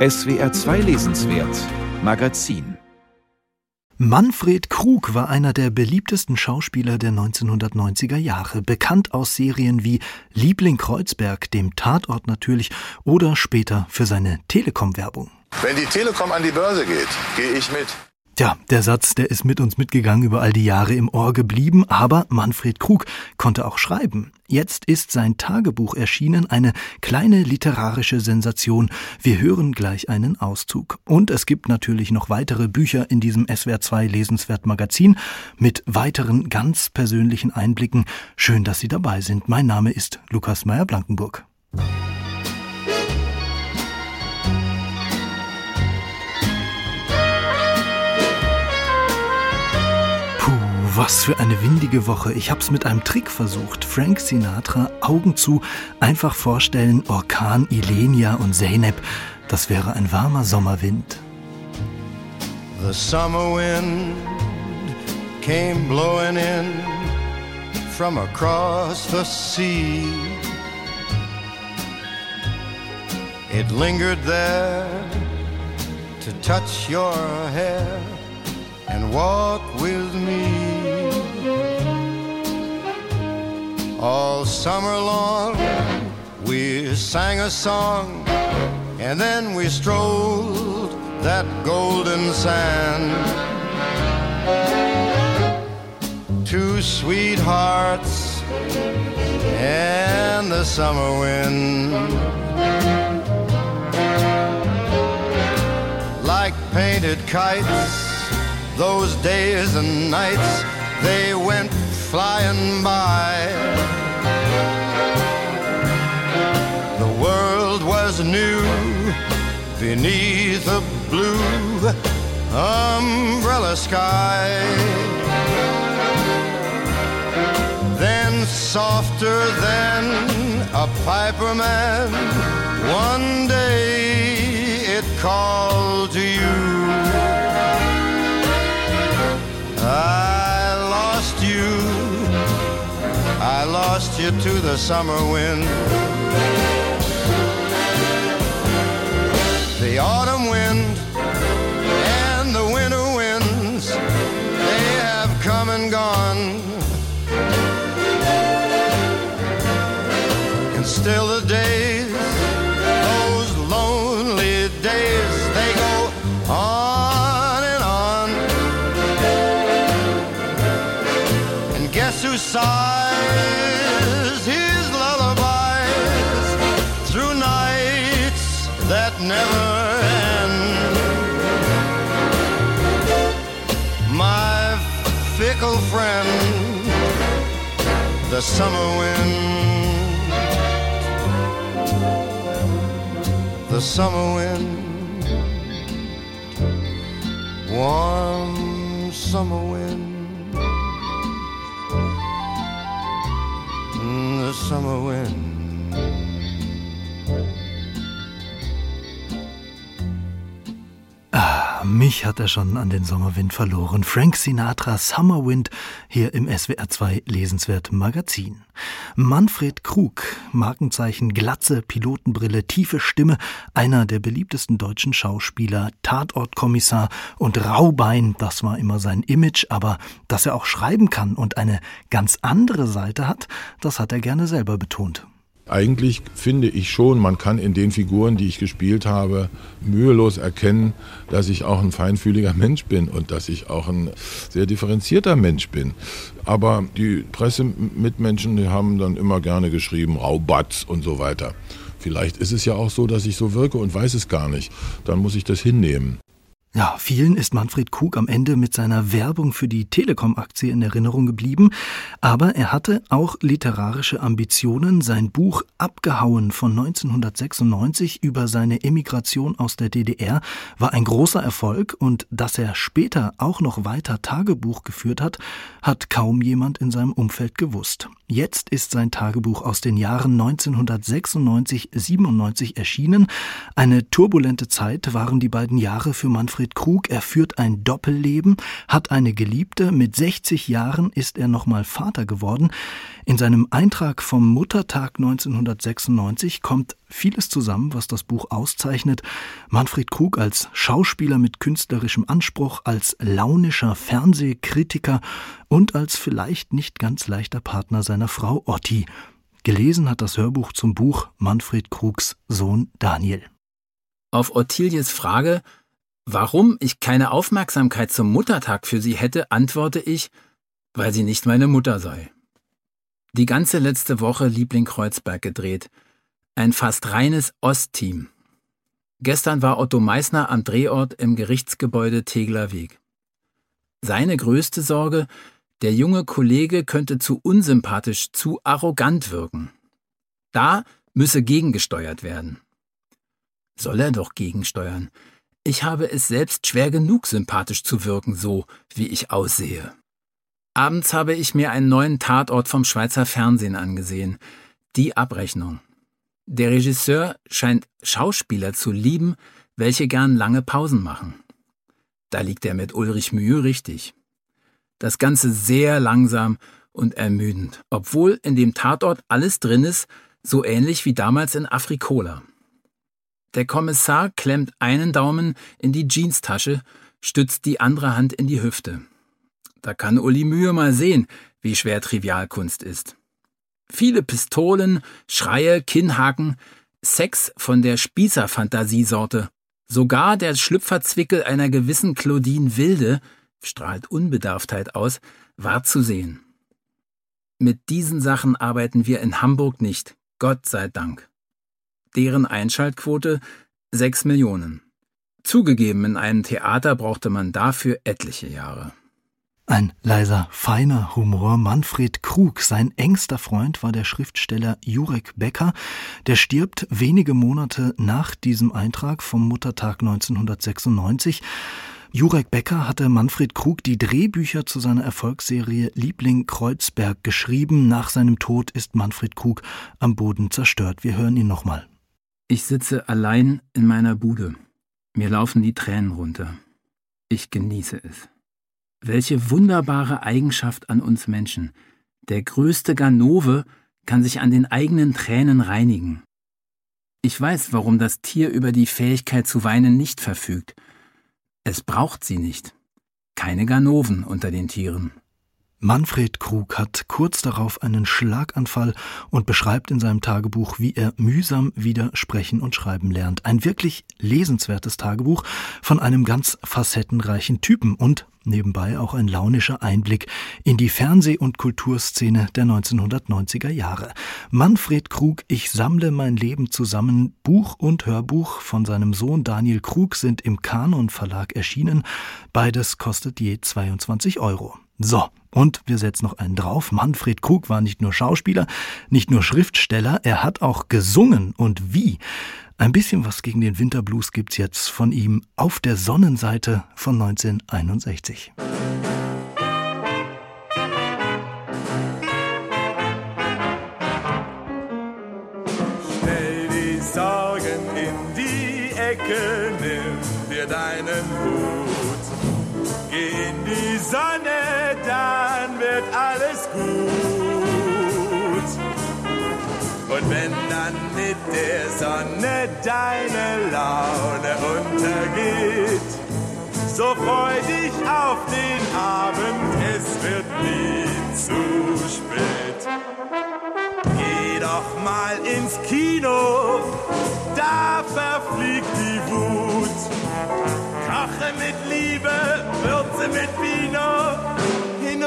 SWR 2 Lesenswert Magazin Manfred Krug war einer der beliebtesten Schauspieler der 1990er Jahre, bekannt aus Serien wie Liebling Kreuzberg, dem Tatort natürlich oder später für seine Telekom-Werbung. Wenn die Telekom an die Börse geht, gehe ich mit. Tja, der Satz, der ist mit uns mitgegangen über all die Jahre im Ohr geblieben, aber Manfred Krug konnte auch schreiben. Jetzt ist sein Tagebuch erschienen, eine kleine literarische Sensation. Wir hören gleich einen Auszug. Und es gibt natürlich noch weitere Bücher in diesem SWR2 Lesenswert Magazin mit weiteren ganz persönlichen Einblicken. Schön, dass Sie dabei sind. Mein Name ist Lukas Meyer-Blankenburg. Was für eine windige Woche. Ich hab's mit einem Trick versucht. Frank Sinatra, Augen zu, einfach vorstellen, Orkan Ilenia und Zeynep. Das wäre ein warmer Sommerwind. The summer wind came blowing in from across the sea. It lingered there to touch your hair and walk with me. All summer long, we sang a song, and then we strolled that golden sand. Two sweethearts and the summer wind. Like painted kites, those days and nights, they went flying by. The world was new beneath a blue umbrella sky. Then, softer than a piper man, one day it called to you. I lost you I lost you to the summer wind. The autumn wind the summer wind, the summer wind, warm summer wind. Mm, the summer wind. Mich hat er schon an den Sommerwind verloren. Frank Sinatra Summer Wind hier im SWR2 Lesenswert Magazin. Manfred Krug, Markenzeichen Glatze, Pilotenbrille, tiefe Stimme, einer der beliebtesten deutschen Schauspieler, Tatortkommissar und Raubein, das war immer sein Image, aber dass er auch schreiben kann und eine ganz andere Seite hat, das hat er gerne selber betont. Eigentlich finde ich schon, man kann in den Figuren, die ich gespielt habe, mühelos erkennen, dass ich auch ein feinfühliger Mensch bin und dass ich auch ein sehr differenzierter Mensch bin. Aber die Pressemitmenschen, die haben dann immer gerne geschrieben, Raubatz und so weiter. Vielleicht ist es ja auch so, dass ich so wirke und weiß es gar nicht. Dann muss ich das hinnehmen. Ja, vielen ist Manfred Krug am Ende mit seiner Werbung für die Telekom-Aktie in Erinnerung geblieben, aber er hatte auch literarische Ambitionen. Sein Buch Abgehauen von 1996 über seine Emigration aus der DDR war ein großer Erfolg und dass er später auch noch weiter Tagebuch geführt hat, hat kaum jemand in seinem Umfeld gewusst. Jetzt ist sein Tagebuch aus den Jahren 1996-97 erschienen. Eine turbulente Zeit waren die beiden Jahre für Manfred Manfred Krug. Er führt ein Doppelleben, hat eine Geliebte. Mit 60 Jahren ist er nochmal Vater geworden. In seinem Eintrag vom Muttertag 1996 kommt vieles zusammen, was das Buch auszeichnet. Manfred Krug als Schauspieler mit künstlerischem Anspruch, als launischer Fernsehkritiker und als vielleicht nicht ganz leichter Partner seiner Frau Otti. Gelesen hat das Hörbuch zum Buch Manfred Krugs Sohn Daniel. Auf Ottilies Frage, warum ich keine Aufmerksamkeit zum Muttertag für sie hätte, antworte ich, weil sie nicht meine Mutter sei. Die ganze letzte Woche Liebling Kreuzberg gedreht. Ein fast reines Ostteam. Gestern war Otto Meissner am Drehort im Gerichtsgebäude Tegler Weg. Seine größte Sorge, der junge Kollege könnte zu unsympathisch, zu arrogant wirken. Da müsse gegengesteuert werden. Soll er doch gegensteuern. Ich habe es selbst schwer genug, sympathisch zu wirken, so wie ich aussehe. Abends habe ich mir einen neuen Tatort vom Schweizer Fernsehen angesehen. Die Abrechnung. Der Regisseur scheint Schauspieler zu lieben, welche gern lange Pausen machen. Da liegt er mit Ulrich Mühe richtig. Das Ganze sehr langsam und ermüdend, obwohl in dem Tatort alles drin ist, so ähnlich wie damals in Afrikola. Der Kommissar klemmt einen Daumen in die Jeanstasche, stützt die andere Hand in die Hüfte. Da kann Uli Mühe mal sehen, wie schwer Trivialkunst ist. Viele Pistolen, Schreie, Kinnhaken, Sex von der Spießerfantasiesorte. Sogar der Schlüpferzwickel einer gewissen Claudine Wilde strahlt Unbedarftheit aus, war zu sehen. Mit diesen Sachen arbeiten wir in Hamburg nicht, Gott sei Dank. Deren Einschaltquote sechs Millionen. Zugegeben, in einem Theater brauchte man dafür etliche Jahre. Ein leiser, feiner Humor. Manfred Krug, sein engster Freund, war der Schriftsteller Jurek Becker. Der stirbt wenige Monate nach diesem Eintrag vom Muttertag 1996. Jurek Becker hatte Manfred Krug die Drehbücher zu seiner Erfolgsserie Liebling Kreuzberg geschrieben. Nach seinem Tod ist Manfred Krug am Boden zerstört. Wir hören ihn nochmal. Ich sitze allein in meiner Bude. Mir laufen die Tränen runter. Ich genieße es. Welche wunderbare Eigenschaft an uns Menschen. Der größte Ganove kann sich an den eigenen Tränen reinigen. Ich weiß, warum das Tier über die Fähigkeit zu weinen nicht verfügt. Es braucht sie nicht. Keine Ganoven unter den Tieren. Manfred Krug hat kurz darauf einen Schlaganfall und beschreibt in seinem Tagebuch, wie er mühsam wieder sprechen und schreiben lernt. Ein wirklich lesenswertes Tagebuch von einem ganz facettenreichen Typen und nebenbei auch ein launischer Einblick in die Fernseh- und Kulturszene der 1990er Jahre. Manfred Krug, ich sammle mein Leben zusammen, Buch und Hörbuch von seinem Sohn Daniel Krug sind im Kanon Verlag erschienen. Beides kostet je 22 Euro. So, und wir setzen noch einen drauf. Manfred Krug war nicht nur Schauspieler, nicht nur Schriftsteller, er hat auch gesungen. Und wie? Ein bisschen was gegen den Winterblues gibt's jetzt von ihm auf der Sonnenseite von 1961. Stell die Sorgen in die Ecke, wenn dann mit der Sonne deine Laune untergeht, so freu dich auf den Abend, es wird nie zu spät. Geh doch mal ins Kino, da verfliegt die Wut. Koche mit Liebe,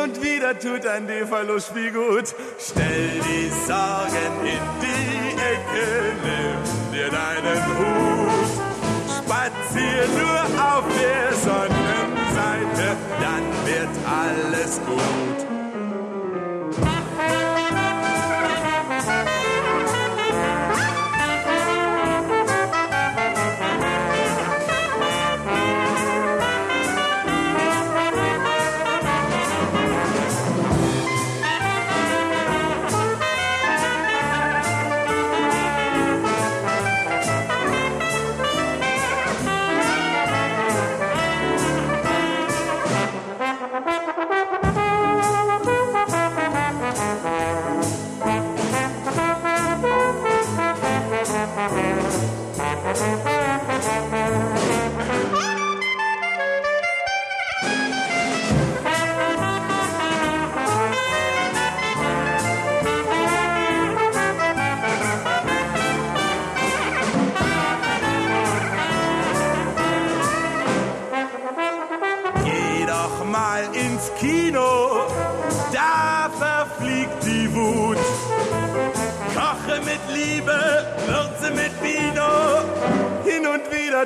und wieder tut ein DV-Spiel gut. Stell die Sorgen in die Ecke, nimm dir deinen Hut. Spazier nur auf der Sonnenseite, dann wird alles gut.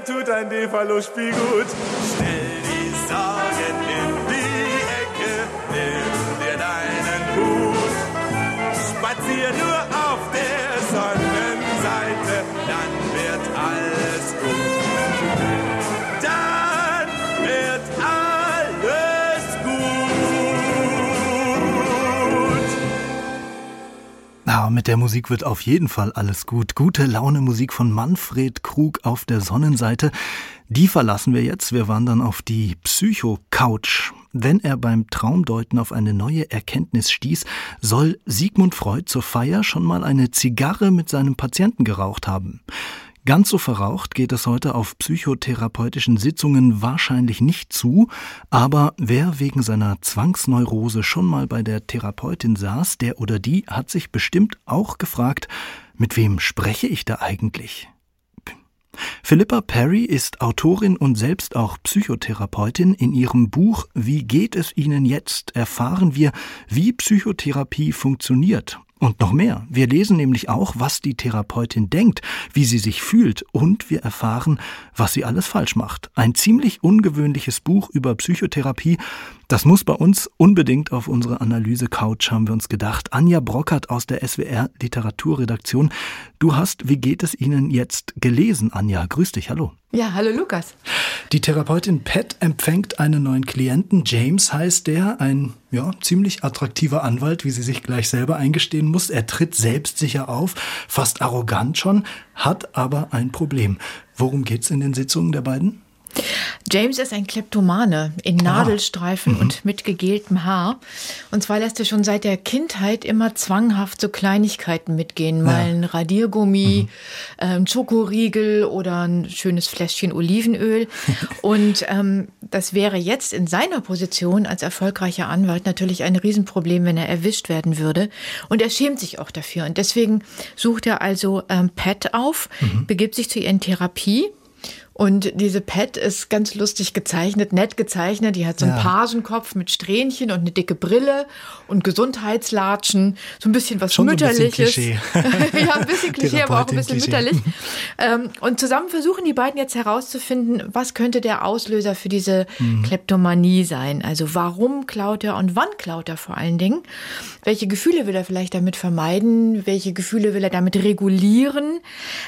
Tut ein DV-Spiel gut. Stell die Sorgen der Musik wird auf jeden Fall alles gut. Gute Laune Musik von Manfred Krug auf der Sonnenseite. Die verlassen wir jetzt. Wir wandern auf die Psycho-Couch. Wenn er beim Traumdeuten auf eine neue Erkenntnis stieß, soll Sigmund Freud zur Feier schon mal eine Zigarre mit seinem Patienten geraucht haben. Ganz so verraucht geht es heute auf psychotherapeutischen Sitzungen wahrscheinlich nicht zu, aber wer wegen seiner Zwangsneurose schon mal bei der Therapeutin saß, der oder die hat sich bestimmt auch gefragt, mit wem spreche ich da eigentlich? Philippa Perry ist Autorin und selbst auch Psychotherapeutin. In ihrem Buch Wie geht es Ihnen jetzt erfahren wir, wie Psychotherapie funktioniert und noch mehr. Wir lesen nämlich auch, was die Therapeutin denkt, wie sie sich fühlt und wir erfahren, was sie alles falsch macht. Ein ziemlich ungewöhnliches Buch über Psychotherapie. Das muss bei uns unbedingt auf unsere Analyse-Couch, haben wir uns gedacht. Anja Brockert aus der SWR Literaturredaktion. Du hast Wie geht es Ihnen jetzt gelesen, Anja? Grüß dich, hallo. Ja, hallo Lukas. Die Therapeutin Pat empfängt einen neuen Klienten. James heißt der, ein ja, ziemlich attraktiver Anwalt, wie sie sich gleich selber eingestehen muss. Er tritt selbstsicher auf, fast arrogant schon, hat aber ein Problem. Worum geht's in den Sitzungen der beiden? James ist ein Kleptomane in Nadelstreifen ah. und mit gegeltem Haar. Und zwar lässt er schon seit der Kindheit immer zwanghaft so Kleinigkeiten mitgehen. Mal ein Radiergummi, mhm. ein ähm, Schokoriegel oder ein schönes Fläschchen Olivenöl. und ähm, das wäre jetzt in seiner Position als erfolgreicher Anwalt natürlich ein Riesenproblem, wenn er erwischt werden würde. Und er schämt sich auch dafür. Und deswegen sucht er also ähm, Pat auf, mhm. begibt sich zu ihr in Therapie und diese Pet ist ganz lustig gezeichnet, nett gezeichnet. Die hat so einen ja. Pagenkopf mit Strähnchen und eine dicke Brille und Gesundheitslatschen. So ein bisschen was Schon Mütterliches. Ein bisschen ja, ein bisschen Klischee, aber auch ein bisschen Klischee. mütterlich. Ähm, und zusammen versuchen die beiden jetzt herauszufinden, was könnte der Auslöser für diese mhm. Kleptomanie sein. Also warum klaut er und wann klaut er vor allen Dingen? Welche Gefühle will er vielleicht damit vermeiden? Welche Gefühle will er damit regulieren?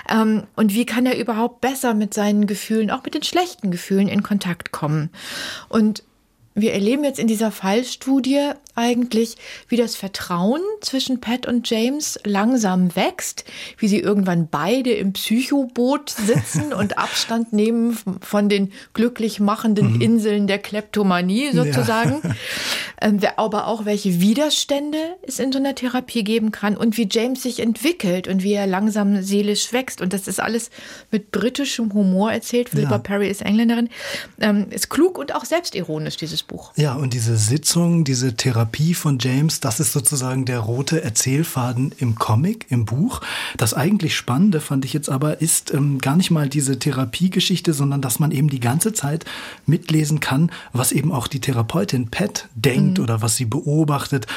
Ähm, und wie kann er überhaupt besser mit seinen Gefühlen Gefühlen, auch mit den schlechten Gefühlen in Kontakt kommen. Und wir erleben jetzt in dieser Fallstudie eigentlich, wie das Vertrauen zwischen Pat und James langsam wächst, wie sie irgendwann beide im Psychoboot sitzen und Abstand nehmen von den glücklich machenden mhm. Inseln der Kleptomanie sozusagen. Ja. Ähm, aber auch welche Widerstände es in so einer Therapie geben kann und wie James sich entwickelt und wie er langsam seelisch wächst. Und das ist alles mit britischem Humor erzählt. Philippa ja. Perry ist Engländerin. Ähm, ist klug und auch selbstironisch, dieses Buch. Ja, und diese Sitzung, diese Therapie von James, das ist sozusagen der rote Erzählfaden im Comic, im Buch. Das eigentlich Spannende fand ich jetzt aber ist ähm, gar nicht mal diese Therapiegeschichte, sondern dass man eben die ganze Zeit mitlesen kann, was eben auch die Therapeutin Pat denkt mhm. oder was sie beobachtet.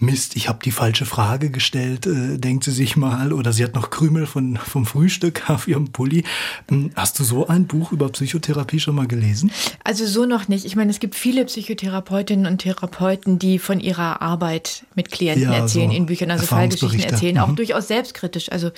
Mist, ich habe die falsche Frage gestellt, äh, denkt sie sich mal, oder sie hat noch Krümel von, vom Frühstück auf ihrem Pulli. Hm, hast du so ein Buch über Psychotherapie schon mal gelesen? Also so noch nicht. Ich meine, es gibt viele Psychotherapeutinnen und Therapeuten, die von ihrer Arbeit mit Klienten ja, erzählen, so in Büchern, also Fallgeschichten erzählen, auch mhm. durchaus selbstkritisch. Also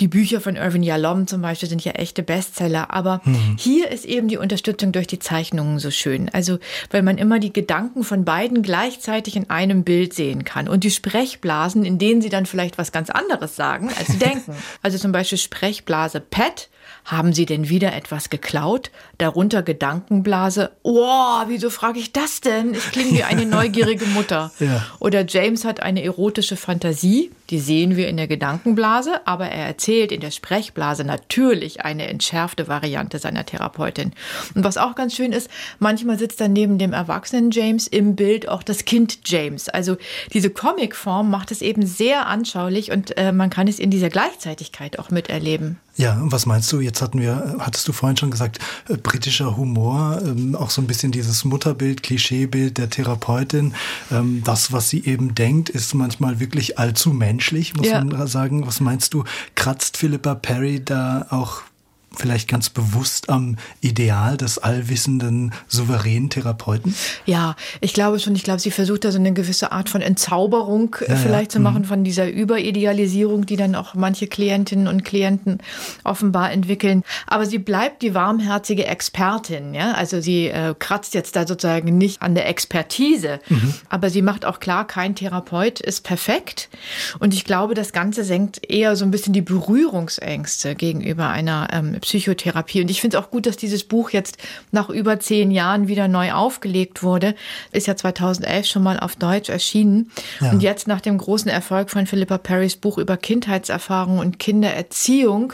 die Bücher von Irvin Yalom zum Beispiel sind ja echte Bestseller. Aber mhm. hier ist eben die Unterstützung durch die Zeichnungen so schön. Also weil man immer die Gedanken von beiden gleichzeitig in einem Bild sehen kann kann und die Sprechblasen, in denen sie dann vielleicht was ganz anderes sagen, als sie denken. Also zum Beispiel Sprechblase Pet haben Sie denn wieder etwas geklaut? Darunter Gedankenblase. Oh, wieso frage ich das denn? Ich klinge wie eine neugierige Mutter. ja. Oder James hat eine erotische Fantasie. Die sehen wir in der Gedankenblase, aber er erzählt in der Sprechblase natürlich eine entschärfte Variante seiner Therapeutin. Und was auch ganz schön ist, manchmal sitzt dann neben dem erwachsenen James im Bild auch das Kind James. Also diese Comicform macht es eben sehr anschaulich und äh, man kann es in dieser Gleichzeitigkeit auch miterleben. Ja, und was meinst du? Jetzt hatten wir, hattest du vorhin schon gesagt, äh, britischer Humor, ähm, auch so ein bisschen dieses Mutterbild, Klischeebild der Therapeutin. Ähm, das, was sie eben denkt, ist manchmal wirklich allzu menschlich, muss ja. man sagen. Was meinst du? Kratzt Philippa Perry da auch vielleicht ganz bewusst am Ideal des allwissenden, souveränen Therapeuten? Ja, ich glaube schon. Ich glaube, sie versucht da so eine gewisse Art von Entzauberung äh, ja, vielleicht ja. zu machen, mhm. von dieser Überidealisierung, die dann auch manche Klientinnen und Klienten offenbar entwickeln. Aber sie bleibt die warmherzige Expertin. Ja? Also sie äh, kratzt jetzt da sozusagen nicht an der Expertise, mhm. aber sie macht auch klar, kein Therapeut ist perfekt. Und ich glaube, das Ganze senkt eher so ein bisschen die Berührungsängste gegenüber einer ähm, Psychotherapie. Und ich finde es auch gut, dass dieses Buch jetzt nach über zehn Jahren wieder neu aufgelegt wurde. Ist ja 2011 schon mal auf Deutsch erschienen. Ja. Und jetzt nach dem großen Erfolg von Philippa Perrys Buch über Kindheitserfahrung und Kindererziehung,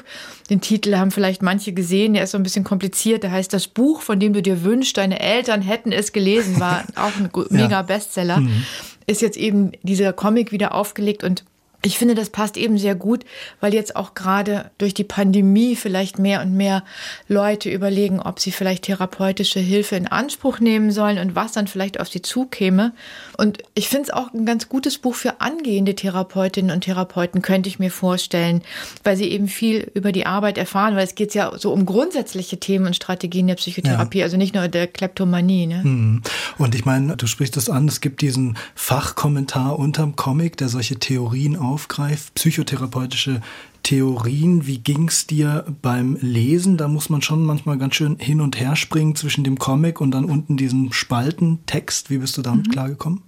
den Titel haben vielleicht manche gesehen, der ist so ein bisschen kompliziert. Der heißt Das Buch, von dem du dir wünschst, deine Eltern hätten es gelesen, war auch ein mega Bestseller. Mhm. Ist jetzt eben dieser Comic wieder aufgelegt und ich finde, das passt eben sehr gut, weil jetzt auch gerade durch die Pandemie vielleicht mehr und mehr Leute überlegen, ob sie vielleicht therapeutische Hilfe in Anspruch nehmen sollen und was dann vielleicht auf sie zukäme. Und ich finde es auch ein ganz gutes Buch für angehende Therapeutinnen und Therapeuten, könnte ich mir vorstellen, weil sie eben viel über die Arbeit erfahren, weil es geht ja so um grundsätzliche Themen und Strategien der Psychotherapie, ja. also nicht nur der Kleptomanie. Ne? Mhm. Und ich meine, du sprichst das an, es gibt diesen Fachkommentar unterm Comic, der solche Theorien auch aufgreift, psychotherapeutische Theorien. Wie ging es dir beim Lesen? Da muss man schon manchmal ganz schön hin und her springen zwischen dem Comic und dann unten diesem Spaltentext. Wie bist du damit mhm. klargekommen?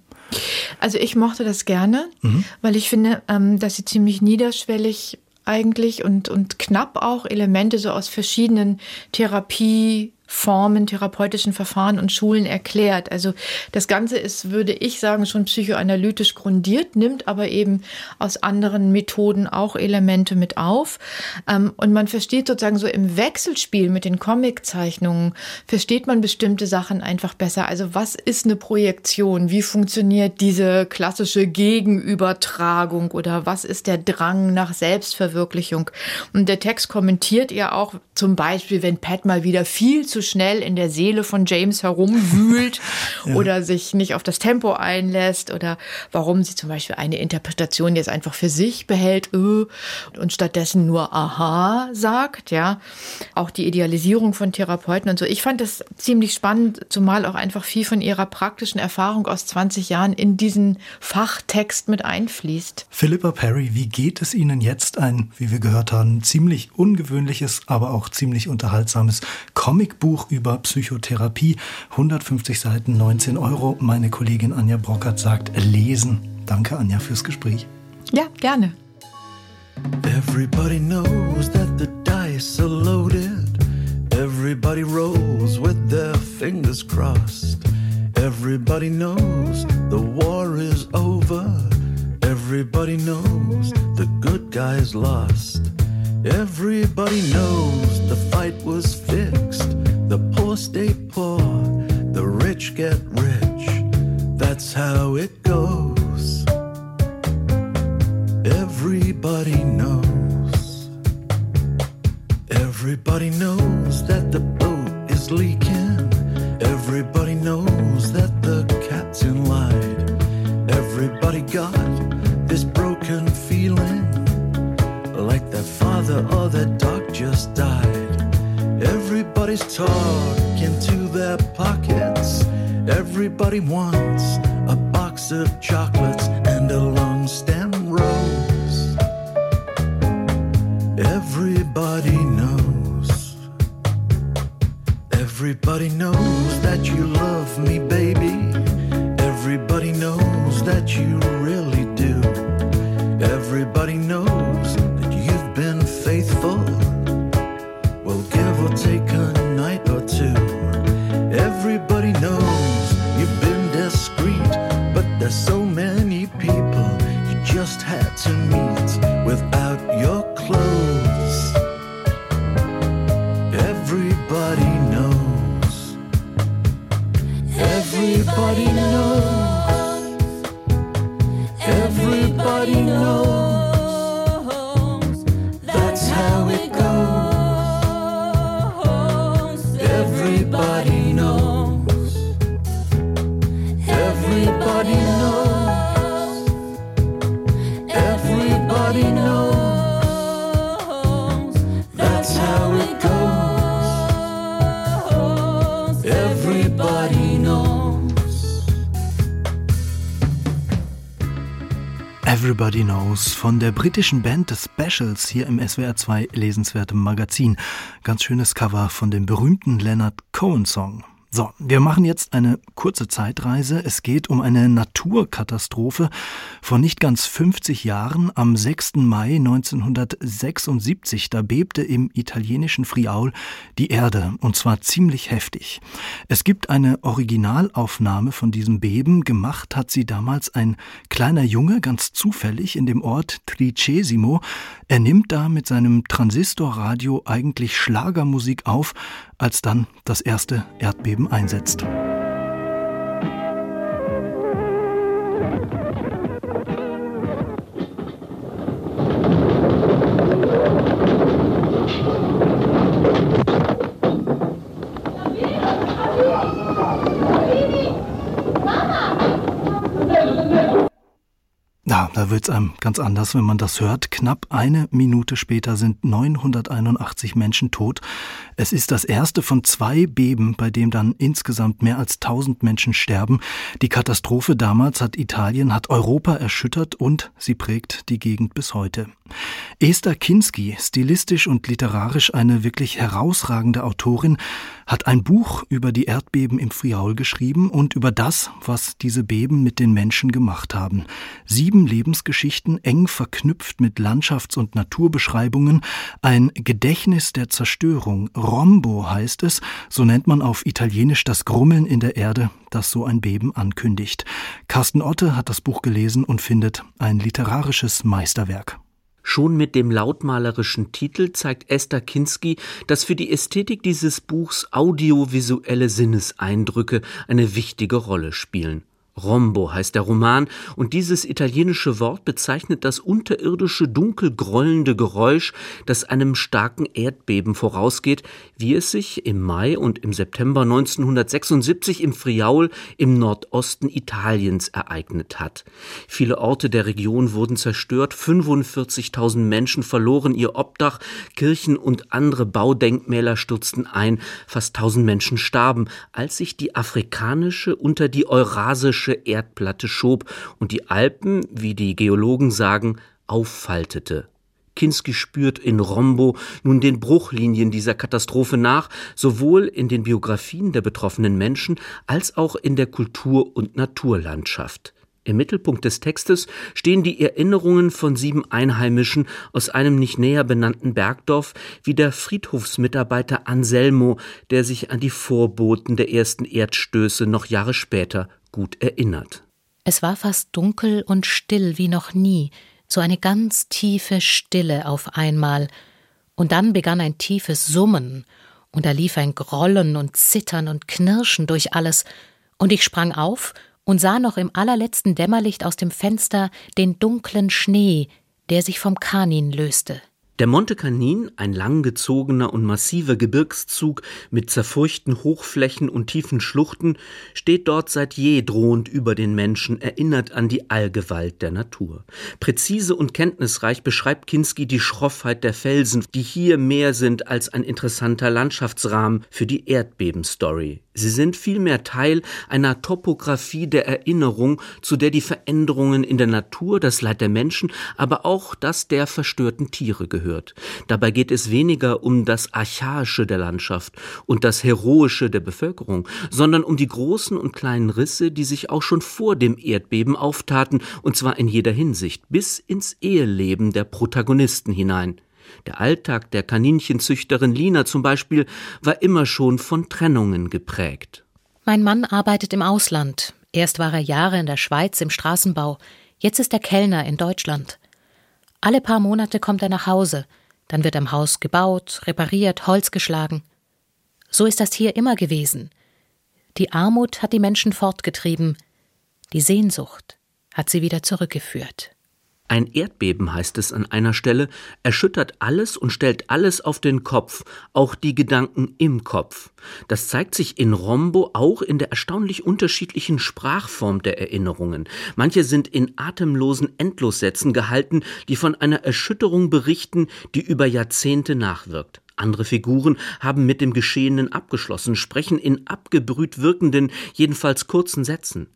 Also ich mochte das gerne, mhm. weil ich finde, ähm, dass sie ziemlich niederschwellig eigentlich und, und knapp auch Elemente so aus verschiedenen Therapie Formen, therapeutischen Verfahren und Schulen erklärt. Also das Ganze ist, würde ich sagen, schon psychoanalytisch grundiert, nimmt aber eben aus anderen Methoden auch Elemente mit auf. Ähm, und man versteht sozusagen so im Wechselspiel mit den Comiczeichnungen, versteht man bestimmte Sachen einfach besser. Also was ist eine Projektion? Wie funktioniert diese klassische Gegenübertragung oder was ist der Drang nach Selbstverwirklichung? Und der Text kommentiert ja auch zum Beispiel, wenn Pat mal wieder viel zu zu schnell in der Seele von James herumwühlt ja. oder sich nicht auf das Tempo einlässt oder warum sie zum Beispiel eine Interpretation jetzt einfach für sich behält äh, und stattdessen nur Aha sagt, ja. Auch die Idealisierung von Therapeuten und so. Ich fand das ziemlich spannend, zumal auch einfach viel von ihrer praktischen Erfahrung aus 20 Jahren in diesen Fachtext mit einfließt. Philippa Perry, wie geht es Ihnen jetzt ein, wie wir gehört haben, ziemlich ungewöhnliches, aber auch ziemlich unterhaltsames Comicbuch Buch über Psychotherapie. 150 Seiten, 19 Euro. Meine Kollegin Anja Brockert sagt lesen. Danke, Anja, fürs Gespräch. Ja, gerne. Everybody knows that the dice are loaded. Everybody rolls with their fingers crossed. Everybody knows the war is over. Everybody knows the good guys lost. Everybody knows the fight was fixed. The poor stay poor, the rich get rich. That's how it goes. Everybody knows. Everybody knows that the boat is leaking. Everybody knows that the cat's in line. Everybody got this broken feeling like their father or their dog just died. Everybody's talking to their pockets. Everybody wants a box of chocolates and a long stem rose. Everybody knows. Everybody knows that you love me, baby. Everybody knows that you really do. Everybody knows Everybody Knows von der britischen Band The Specials hier im SWR 2 lesenswertem Magazin. Ganz schönes Cover von dem berühmten Leonard Cohen Song. So, wir machen jetzt eine kurze Zeitreise. Es geht um eine Naturkatastrophe von nicht ganz 50 Jahren. Am 6. Mai 1976, da bebte im italienischen Friaul die Erde, und zwar ziemlich heftig. Es gibt eine Originalaufnahme von diesem Beben. Gemacht hat sie damals ein kleiner Junge, ganz zufällig in dem Ort Tricesimo. Er nimmt da mit seinem Transistorradio eigentlich Schlagermusik auf, als dann das erste Erdbeben einsetzt. Da wird's einem ganz anders, wenn man das hört. Knapp eine Minute später sind 981 Menschen tot. Es ist das erste von zwei Beben, bei dem dann insgesamt mehr als 1000 Menschen sterben. Die Katastrophe damals hat Italien, hat Europa erschüttert und sie prägt die Gegend bis heute. Esther Kinski, stilistisch und literarisch eine wirklich herausragende Autorin, hat ein Buch über die Erdbeben im Friaul geschrieben und über das, was diese Beben mit den Menschen gemacht haben. Sieben Lebensgeschichten, eng verknüpft mit Landschafts- und Naturbeschreibungen, ein Gedächtnis der Zerstörung. Rombo heißt es, so nennt man auf Italienisch das Grummeln in der Erde, das so ein Beben ankündigt. Carsten Otte hat das Buch gelesen und findet ein literarisches Meisterwerk. Schon mit dem lautmalerischen Titel zeigt Esther Kinski, dass für die Ästhetik dieses Buchs audiovisuelle Sinneseindrücke eine wichtige Rolle spielen. Rombo heißt der Roman, und dieses italienische Wort bezeichnet das unterirdische, dunkel grollende Geräusch, das einem starken Erdbeben vorausgeht, wie es sich im Mai und im September 1976 im Friaul im Nordosten Italiens ereignet hat. Viele Orte der Region wurden zerstört, 45.000 Menschen verloren ihr Obdach, Kirchen und andere Baudenkmäler stürzten ein, fast 1000 Menschen starben, als sich die afrikanische unter die eurasische irdische Erdplatte schob und die Alpen, wie die Geologen sagen, auffaltete. Kinski spürt in Rombo nun den Bruchlinien dieser Katastrophe nach, sowohl in den Biografien der betroffenen Menschen als auch in der Kultur- und Naturlandschaft. Im Mittelpunkt des Textes stehen die Erinnerungen von sieben Einheimischen aus einem nicht näher benannten Bergdorf, wie der Friedhofsmitarbeiter Anselmo, der sich an die Vorboten der ersten Erdstöße noch Jahre später gut erinnert. Es war fast dunkel und still wie noch nie, so eine ganz tiefe Stille auf einmal, und dann begann ein tiefes Summen, und da lief ein Grollen und Zittern und Knirschen durch alles, und ich sprang auf und sah noch im allerletzten Dämmerlicht aus dem Fenster den dunklen Schnee, der sich vom Kanin löste. Der Monte Canin, ein langgezogener und massiver Gebirgszug mit zerfurchten Hochflächen und tiefen Schluchten, steht dort seit je drohend über den Menschen, erinnert an die Allgewalt der Natur. Präzise und kenntnisreich beschreibt Kinski die Schroffheit der Felsen, die hier mehr sind als ein interessanter Landschaftsrahmen für die Erdbebenstory. Sie sind vielmehr Teil einer Topographie der Erinnerung, zu der die Veränderungen in der Natur, das Leid der Menschen, aber auch das der verstörten Tiere gehört. Dabei geht es weniger um das Archaische der Landschaft und das Heroische der Bevölkerung, sondern um die großen und kleinen Risse, die sich auch schon vor dem Erdbeben auftaten, und zwar in jeder Hinsicht, bis ins Eheleben der Protagonisten hinein. Der Alltag der Kaninchenzüchterin Lina zum Beispiel war immer schon von Trennungen geprägt. Mein Mann arbeitet im Ausland. Erst war er Jahre in der Schweiz im Straßenbau, jetzt ist er Kellner in Deutschland. Alle paar Monate kommt er nach Hause, dann wird am Haus gebaut, repariert, Holz geschlagen. So ist das hier immer gewesen. Die Armut hat die Menschen fortgetrieben, die Sehnsucht hat sie wieder zurückgeführt. Ein Erdbeben, heißt es an einer Stelle, erschüttert alles und stellt alles auf den Kopf, auch die Gedanken im Kopf. Das zeigt sich in Rombo auch in der erstaunlich unterschiedlichen Sprachform der Erinnerungen. Manche sind in atemlosen Endlossätzen gehalten, die von einer Erschütterung berichten, die über Jahrzehnte nachwirkt. Andere Figuren haben mit dem Geschehenen abgeschlossen, sprechen in abgebrüht wirkenden, jedenfalls kurzen Sätzen.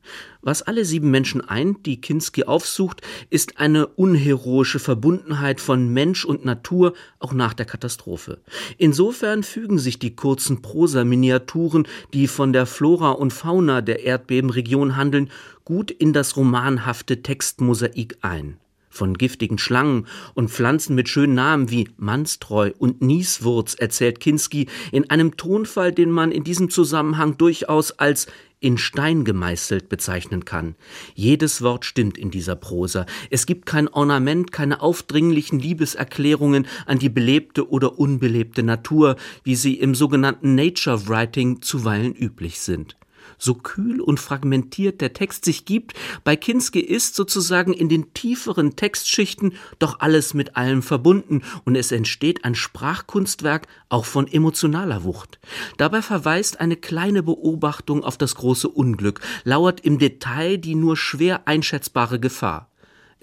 Was alle sieben Menschen eint, die Kinski aufsucht, ist eine unheroische Verbundenheit von Mensch und Natur, auch nach der Katastrophe. Insofern fügen sich die kurzen Prosa-Miniaturen, die von der Flora und Fauna der Erdbebenregion handeln, gut in das romanhafte Textmosaik ein von giftigen Schlangen und Pflanzen mit schönen Namen wie Mannstreu und Nieswurz erzählt Kinski in einem Tonfall, den man in diesem Zusammenhang durchaus als in Stein gemeißelt bezeichnen kann. Jedes Wort stimmt in dieser Prosa. Es gibt kein Ornament, keine aufdringlichen Liebeserklärungen an die belebte oder unbelebte Natur, wie sie im sogenannten Nature Writing zuweilen üblich sind so kühl und fragmentiert der Text sich gibt, bei Kinski ist sozusagen in den tieferen Textschichten doch alles mit allem verbunden und es entsteht ein Sprachkunstwerk auch von emotionaler Wucht. Dabei verweist eine kleine Beobachtung auf das große Unglück, lauert im Detail die nur schwer einschätzbare Gefahr.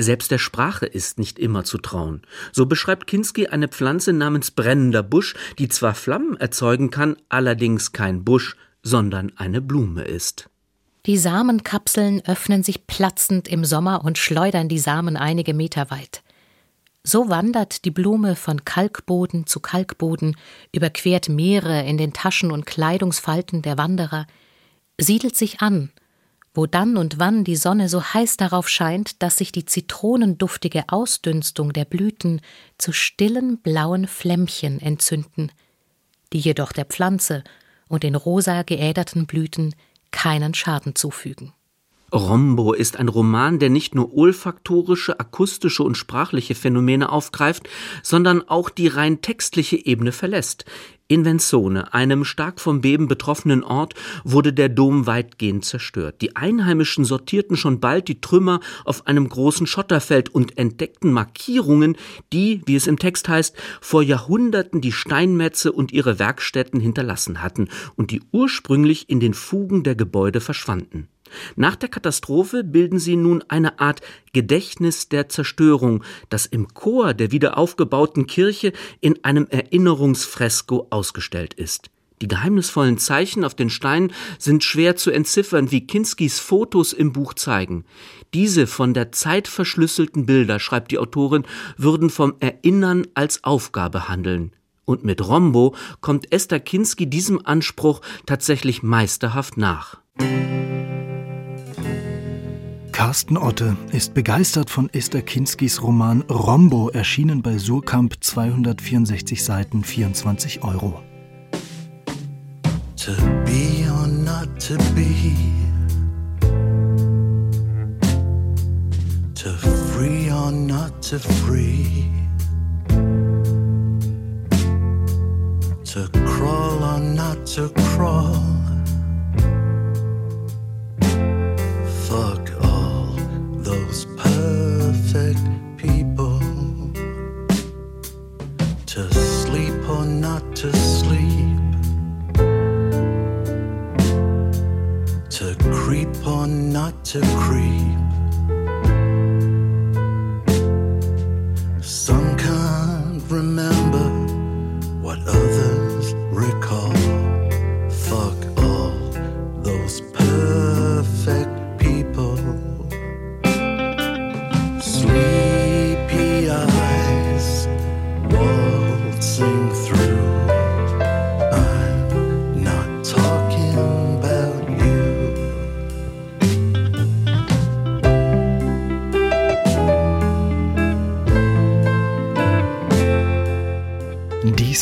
Selbst der Sprache ist nicht immer zu trauen. So beschreibt Kinski eine Pflanze namens brennender Busch, die zwar Flammen erzeugen kann, allerdings kein Busch, sondern eine Blume ist. Die Samenkapseln öffnen sich platzend im Sommer und schleudern die Samen einige Meter weit. So wandert die Blume von Kalkboden zu Kalkboden, überquert Meere in den Taschen und Kleidungsfalten der Wanderer, siedelt sich an, wo dann und wann die Sonne so heiß darauf scheint, dass sich die zitronenduftige Ausdünstung der Blüten zu stillen blauen Flämmchen entzünden, die jedoch der Pflanze und den rosa geäderten Blüten keinen Schaden zufügen. Rombo ist ein Roman, der nicht nur olfaktorische, akustische und sprachliche Phänomene aufgreift, sondern auch die rein textliche Ebene verlässt. In Venzone, einem stark vom Beben betroffenen Ort, wurde der Dom weitgehend zerstört. Die Einheimischen sortierten schon bald die Trümmer auf einem großen Schotterfeld und entdeckten Markierungen, die, wie es im Text heißt, vor Jahrhunderten die Steinmetze und ihre Werkstätten hinterlassen hatten und die ursprünglich in den Fugen der Gebäude verschwanden. Nach der Katastrophe bilden sie nun eine Art Gedächtnis der Zerstörung, das im Chor der wiederaufgebauten Kirche in einem Erinnerungsfresko ausgestellt ist. Die geheimnisvollen Zeichen auf den Steinen sind schwer zu entziffern, wie Kinskis Fotos im Buch zeigen. Diese von der Zeit verschlüsselten Bilder, schreibt die Autorin, würden vom Erinnern als Aufgabe handeln. Und mit Rombo kommt Esther Kinski diesem Anspruch tatsächlich meisterhaft nach. Carsten Otte ist begeistert von Esther Kinskis Roman Rombo, erschienen bei Surkamp, 264 Seiten, 24 Euro. To be or not to be. To free or not to free. To crawl or not to crawl to creep.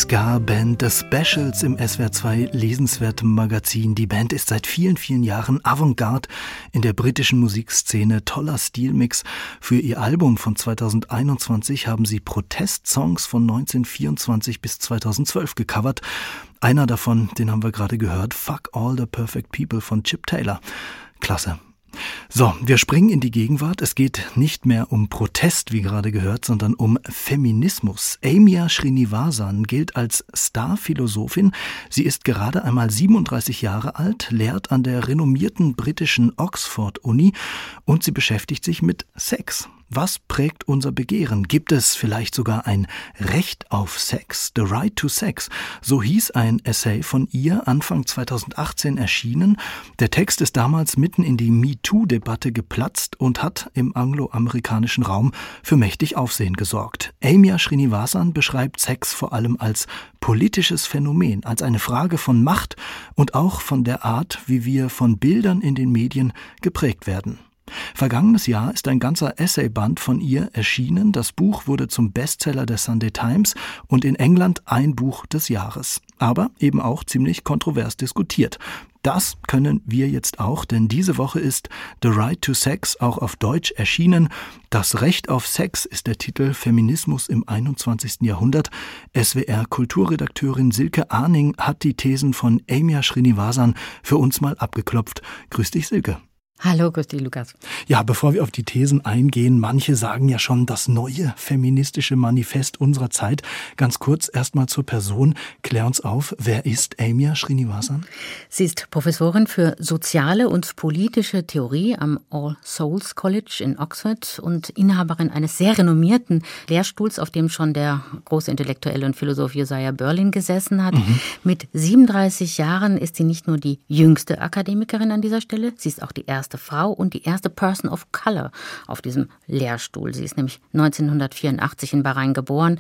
Ska-Band des Specials im SWR2 lesenswerten Magazin. Die Band ist seit vielen, vielen Jahren Avantgarde in der britischen Musikszene. Toller Stilmix. Für ihr Album von 2021 haben sie Protestsongs von 1924 bis 2012 gecovert. Einer davon, den haben wir gerade gehört, Fuck All the Perfect People von Chip Taylor. Klasse. So, wir springen in die Gegenwart. Es geht nicht mehr um Protest, wie gerade gehört, sondern um Feminismus. Amia Srinivasan gilt als Starphilosophin. Sie ist gerade einmal 37 Jahre alt, lehrt an der renommierten britischen Oxford Uni und sie beschäftigt sich mit Sex. Was prägt unser Begehren? Gibt es vielleicht sogar ein Recht auf Sex? The Right to Sex? So hieß ein Essay von ihr Anfang 2018 erschienen. Der Text ist damals mitten in die MeToo-Debatte geplatzt und hat im angloamerikanischen Raum für mächtig Aufsehen gesorgt. Amia Srinivasan beschreibt Sex vor allem als politisches Phänomen, als eine Frage von Macht und auch von der Art, wie wir von Bildern in den Medien geprägt werden. Vergangenes Jahr ist ein ganzer Essayband von ihr erschienen. Das Buch wurde zum Bestseller der Sunday Times und in England ein Buch des Jahres. Aber eben auch ziemlich kontrovers diskutiert. Das können wir jetzt auch, denn diese Woche ist The Right to Sex auch auf Deutsch erschienen. Das Recht auf Sex ist der Titel Feminismus im 21. Jahrhundert. SWR Kulturredakteurin Silke Arning hat die Thesen von Amia Srinivasan für uns mal abgeklopft. Grüß dich, Silke. Hallo, dich, Lukas. Ja, bevor wir auf die Thesen eingehen, manche sagen ja schon das neue feministische Manifest unserer Zeit. Ganz kurz erstmal zur Person. Klär uns auf, wer ist Amia Srinivasan? Sie ist Professorin für soziale und politische Theorie am All Souls College in Oxford und Inhaberin eines sehr renommierten Lehrstuhls, auf dem schon der große Intellektuelle und Philosoph Josiah Berlin gesessen hat. Mhm. Mit 37 Jahren ist sie nicht nur die jüngste Akademikerin an dieser Stelle, sie ist auch die erste erste Frau und die erste Person of Color auf diesem Lehrstuhl. Sie ist nämlich 1984 in Bahrain geboren,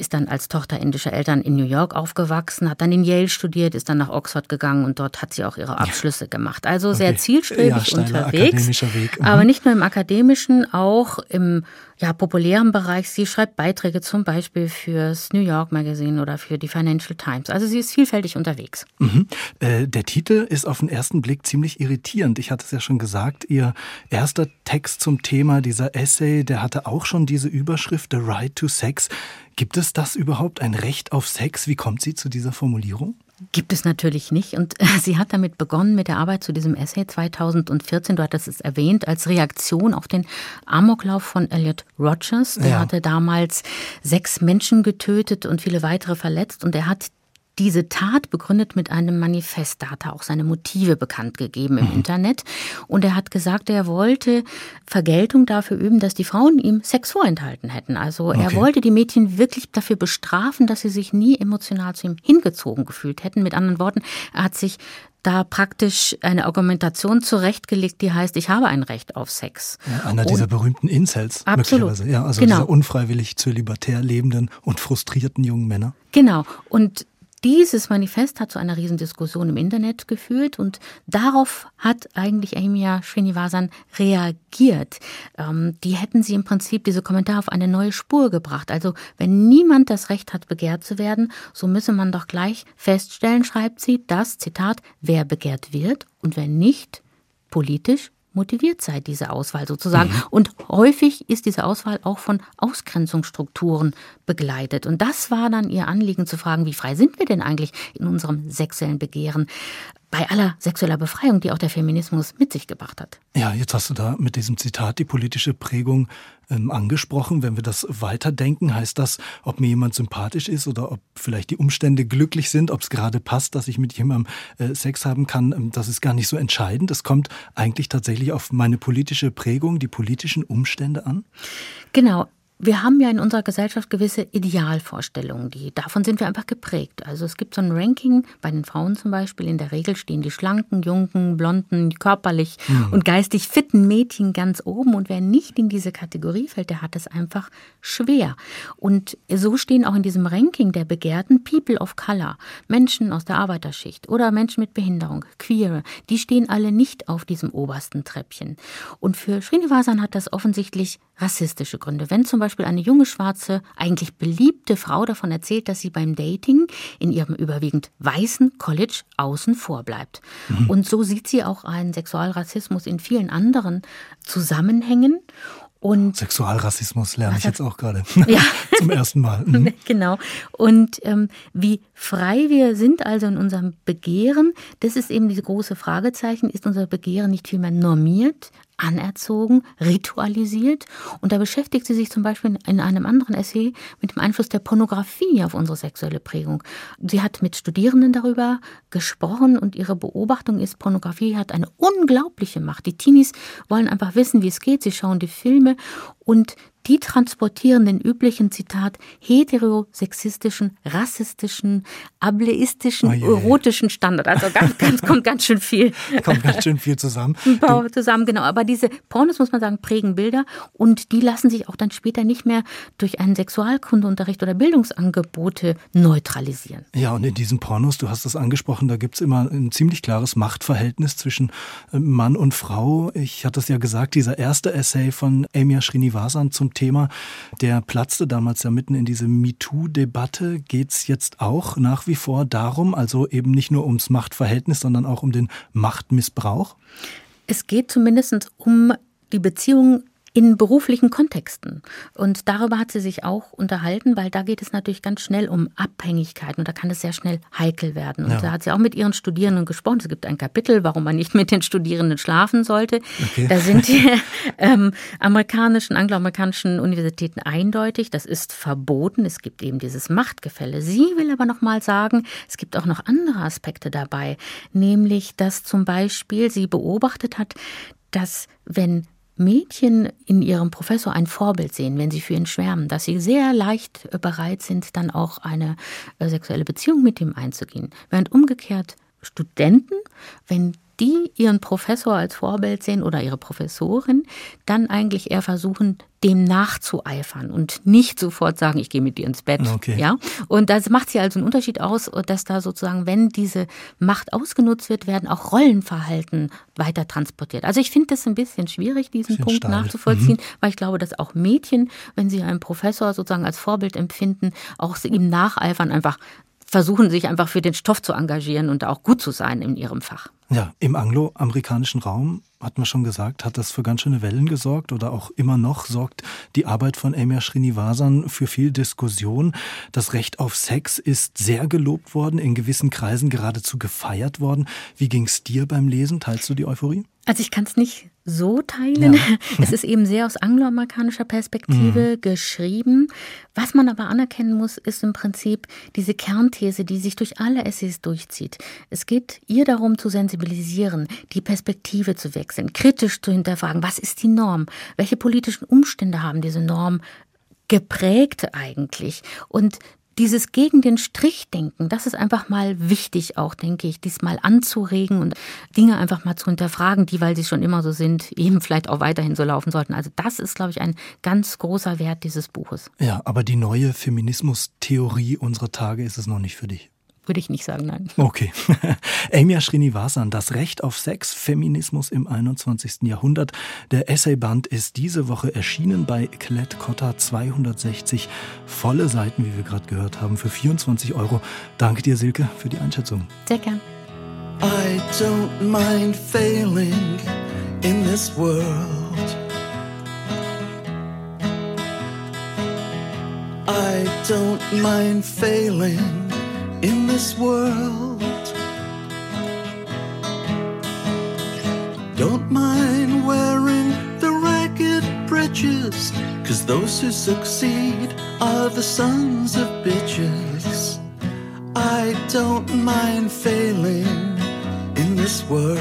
ist dann als Tochter indischer Eltern in New York aufgewachsen, hat dann in Yale studiert, ist dann nach Oxford gegangen und dort hat sie auch ihre Abschlüsse gemacht. Also okay. sehr zielstrebig ja, unterwegs. Mhm. Aber nicht nur im akademischen, auch im ja, populären Bereich. Sie schreibt Beiträge zum Beispiel fürs New York Magazine oder für die Financial Times. Also sie ist vielfältig unterwegs. Mhm. Äh, der Titel ist auf den ersten Blick ziemlich irritierend. Ich hatte es ja schon gesagt, ihr erster Text zum Thema, dieser Essay, der hatte auch schon diese Überschrift The Right to Sex. Gibt es das überhaupt, ein Recht auf Sex? Wie kommt sie zu dieser Formulierung? Gibt es natürlich nicht. Und sie hat damit begonnen mit der Arbeit zu diesem Essay 2014. Du hattest es erwähnt, als Reaktion auf den Amoklauf von Elliot Rogers. Der ja. hatte damals sechs Menschen getötet und viele weitere verletzt. Und er hat diese Tat begründet mit einem Manifest. Da hat er auch seine Motive bekannt gegeben im mhm. Internet. Und er hat gesagt, er wollte Vergeltung dafür üben, dass die Frauen ihm Sex vorenthalten hätten. Also okay. er wollte die Mädchen wirklich dafür bestrafen, dass sie sich nie emotional zu ihm hingezogen gefühlt hätten. Mit anderen Worten, er hat sich da praktisch eine Argumentation zurechtgelegt, die heißt, ich habe ein Recht auf Sex. Ja, einer dieser berühmten Incels, absolut. möglicherweise. Ja, also genau. dieser unfreiwillig zölibatär lebenden und frustrierten jungen Männer. Genau. Und dieses Manifest hat zu einer Riesendiskussion im Internet geführt und darauf hat eigentlich Amia Srinivasan reagiert. Ähm, die hätten sie im Prinzip diese Kommentare auf eine neue Spur gebracht. Also wenn niemand das Recht hat, begehrt zu werden, so müsse man doch gleich feststellen, schreibt sie, dass, Zitat, wer begehrt wird und wer nicht, politisch motiviert sei, diese Auswahl sozusagen. Mhm. Und häufig ist diese Auswahl auch von Ausgrenzungsstrukturen begleitet. Und das war dann ihr Anliegen zu fragen, wie frei sind wir denn eigentlich in unserem sexuellen Begehren? bei aller sexueller Befreiung, die auch der Feminismus mit sich gebracht hat. Ja, jetzt hast du da mit diesem Zitat die politische Prägung ähm, angesprochen. Wenn wir das weiterdenken, heißt das, ob mir jemand sympathisch ist oder ob vielleicht die Umstände glücklich sind, ob es gerade passt, dass ich mit jemandem äh, Sex haben kann, ähm, das ist gar nicht so entscheidend. Es kommt eigentlich tatsächlich auf meine politische Prägung, die politischen Umstände an. Genau. Wir haben ja in unserer Gesellschaft gewisse Idealvorstellungen, die davon sind wir einfach geprägt. Also es gibt so ein Ranking bei den Frauen zum Beispiel. In der Regel stehen die schlanken, jungen, blonden, körperlich mhm. und geistig fitten Mädchen ganz oben. Und wer nicht in diese Kategorie fällt, der hat es einfach schwer. Und so stehen auch in diesem Ranking der Begehrten People of Color, Menschen aus der Arbeiterschicht oder Menschen mit Behinderung, Queere. Die stehen alle nicht auf diesem obersten Treppchen. Und für Srinivasan hat das offensichtlich rassistische Gründe. Wenn zum Beispiel eine junge, schwarze, eigentlich beliebte Frau davon erzählt, dass sie beim Dating in ihrem überwiegend weißen College außen vor bleibt. Mhm. Und so sieht sie auch einen Sexualrassismus in vielen anderen Zusammenhängen. Und Sexualrassismus lerne ich jetzt auch gerade ja. zum ersten Mal. Mhm. Genau. Und ähm, wie frei wir sind also in unserem Begehren, das ist eben diese große Fragezeichen. Ist unser Begehren nicht vielmehr normiert, anerzogen, ritualisiert. Und da beschäftigt sie sich zum Beispiel in einem anderen Essay mit dem Einfluss der Pornografie auf unsere sexuelle Prägung. Sie hat mit Studierenden darüber gesprochen und ihre Beobachtung ist, Pornografie hat eine unglaubliche Macht. Die Teenies wollen einfach wissen, wie es geht. Sie schauen die Filme und die transportieren den üblichen, Zitat, heterosexistischen, rassistischen, ableistischen, oh, erotischen Standard. Also ganz, ganz, kommt ganz schön viel. Kommt ganz schön viel zusammen. zusammen, genau. Aber diese Pornos, muss man sagen, prägen Bilder und die lassen sich auch dann später nicht mehr durch einen Sexualkundeunterricht oder Bildungsangebote neutralisieren. Ja, und in diesen Pornos, du hast es angesprochen, da gibt es immer ein ziemlich klares Machtverhältnis zwischen äh, Mann und Frau. Ich hatte es ja gesagt, dieser erste Essay von Amia Srinivasan zum Thema. Der platzte damals ja mitten in diese MeToo-Debatte. Geht es jetzt auch nach wie vor darum, also eben nicht nur ums Machtverhältnis, sondern auch um den Machtmissbrauch? Es geht zumindest um die Beziehung in beruflichen Kontexten. Und darüber hat sie sich auch unterhalten, weil da geht es natürlich ganz schnell um Abhängigkeiten und da kann es sehr schnell heikel werden. Und ja. da hat sie auch mit ihren Studierenden gesprochen. Es gibt ein Kapitel, warum man nicht mit den Studierenden schlafen sollte. Okay. Da sind die ähm, amerikanischen, angloamerikanischen Universitäten eindeutig. Das ist verboten. Es gibt eben dieses Machtgefälle. Sie will aber noch mal sagen, es gibt auch noch andere Aspekte dabei, nämlich dass zum Beispiel sie beobachtet hat, dass wenn Mädchen in ihrem Professor ein Vorbild sehen, wenn sie für ihn schwärmen, dass sie sehr leicht bereit sind, dann auch eine äh, sexuelle Beziehung mit ihm einzugehen. Während umgekehrt Studenten, wenn die ihren Professor als Vorbild sehen oder ihre Professorin, dann eigentlich eher versuchen, dem nachzueifern und nicht sofort sagen, ich gehe mit dir ins Bett. Okay. Ja? Und das macht sie also einen Unterschied aus, dass da sozusagen, wenn diese Macht ausgenutzt wird, werden auch Rollenverhalten weiter transportiert. Also ich finde das ein bisschen schwierig, diesen bisschen Punkt steil. nachzuvollziehen, mhm. weil ich glaube, dass auch Mädchen, wenn sie einen Professor sozusagen als Vorbild empfinden, auch ihm nacheifern, einfach versuchen, sich einfach für den Stoff zu engagieren und auch gut zu sein in ihrem Fach. Ja, im angloamerikanischen Raum, hat man schon gesagt, hat das für ganz schöne Wellen gesorgt oder auch immer noch sorgt die Arbeit von Emir Srinivasan für viel Diskussion. Das Recht auf Sex ist sehr gelobt worden, in gewissen Kreisen geradezu gefeiert worden. Wie ging es dir beim Lesen? Teilst du die Euphorie? Also ich kann es nicht so teilen. Ja. Es ist eben sehr aus angloamerikanischer Perspektive mhm. geschrieben. Was man aber anerkennen muss, ist im Prinzip diese Kernthese, die sich durch alle Essays durchzieht. Es geht ihr darum zu sensibilisieren, die Perspektive zu wechseln, kritisch zu hinterfragen, was ist die Norm? Welche politischen Umstände haben diese Norm geprägt eigentlich? Und dieses gegen den Strich denken, das ist einfach mal wichtig auch, denke ich, diesmal anzuregen und Dinge einfach mal zu hinterfragen, die, weil sie schon immer so sind, eben vielleicht auch weiterhin so laufen sollten. Also das ist, glaube ich, ein ganz großer Wert dieses Buches. Ja, aber die neue Feminismus-Theorie unserer Tage ist es noch nicht für dich. Würde ich nicht sagen, nein. Okay. Amia Srinivasan, das Recht auf Sex, Feminismus im 21. Jahrhundert. Der Essayband ist diese Woche erschienen bei Klett Cotta 260. Volle Seiten, wie wir gerade gehört haben, für 24 Euro. Danke dir, Silke, für die Einschätzung. Sehr gern. I don't mind failing in this world. I don't mind failing. In this world. Don't mind wearing the ragged breeches, cause those who succeed are the sons of bitches. I don't mind failing in this world.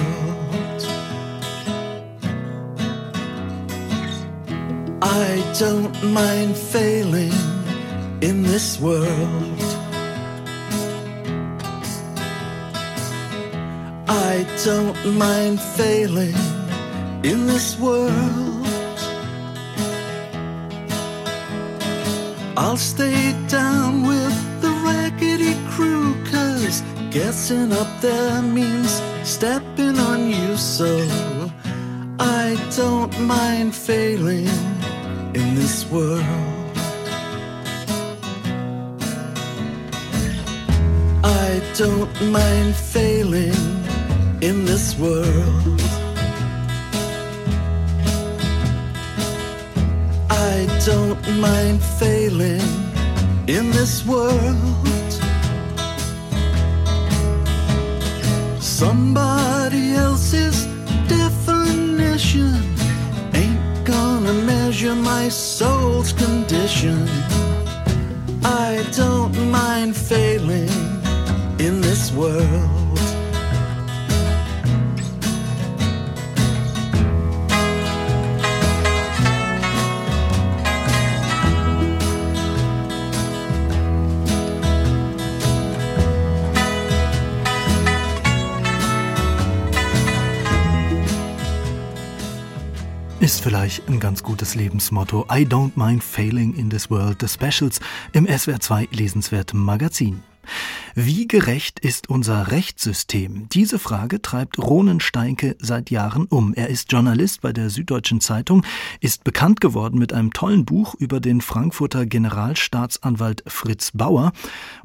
I don't mind failing in this world. Don't mind failing in this world. I'll stay down with the raggedy crew, cause guessing up there means stepping on you, so I don't mind failing in this world. I don't mind failing in this world. I don't mind failing in this world. Somebody else's definition ain't gonna measure my soul's condition. I don't mind failing in this world. Ist vielleicht ein ganz gutes Lebensmotto. I don't mind failing in this world. The Specials im SWR 2 lesenswerten Magazin. Wie gerecht ist unser Rechtssystem? Diese Frage treibt Ronen Steinke seit Jahren um. Er ist Journalist bei der Süddeutschen Zeitung, ist bekannt geworden mit einem tollen Buch über den Frankfurter Generalstaatsanwalt Fritz Bauer.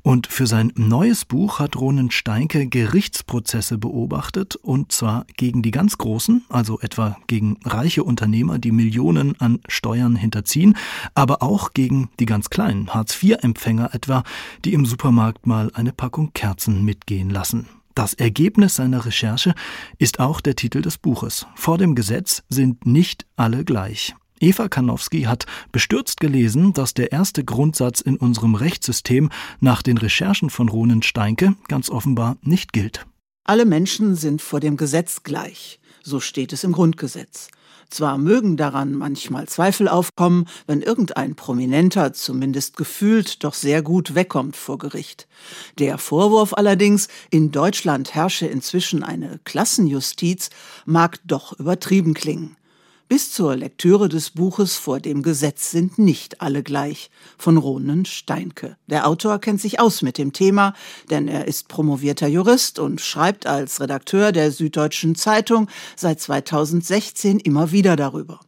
Und für sein neues Buch hat Ronen Steinke Gerichtsprozesse beobachtet, und zwar gegen die ganz Großen, also etwa gegen reiche Unternehmer, die Millionen an Steuern hinterziehen, aber auch gegen die ganz kleinen Hartz-IV-Empfänger etwa, die im Supermarkt mal eine Packung Kerzen mitgehen lassen. Das Ergebnis seiner Recherche ist auch der Titel des Buches. Vor dem Gesetz sind nicht alle gleich. Eva Kanowski hat bestürzt gelesen, dass der erste Grundsatz in unserem Rechtssystem nach den Recherchen von Ronen Steinke ganz offenbar nicht gilt. Alle Menschen sind vor dem Gesetz gleich. So steht es im Grundgesetz. Zwar mögen daran manchmal Zweifel aufkommen, wenn irgendein Prominenter zumindest gefühlt doch sehr gut wegkommt vor Gericht. Der Vorwurf allerdings, in Deutschland herrsche inzwischen eine Klassenjustiz, mag doch übertrieben klingen. Bis zur Lektüre des Buches Vor dem Gesetz sind nicht alle gleich von Ronen Steinke. Der Autor kennt sich aus mit dem Thema, denn er ist promovierter Jurist und schreibt als Redakteur der Süddeutschen Zeitung seit 2016 immer wieder darüber.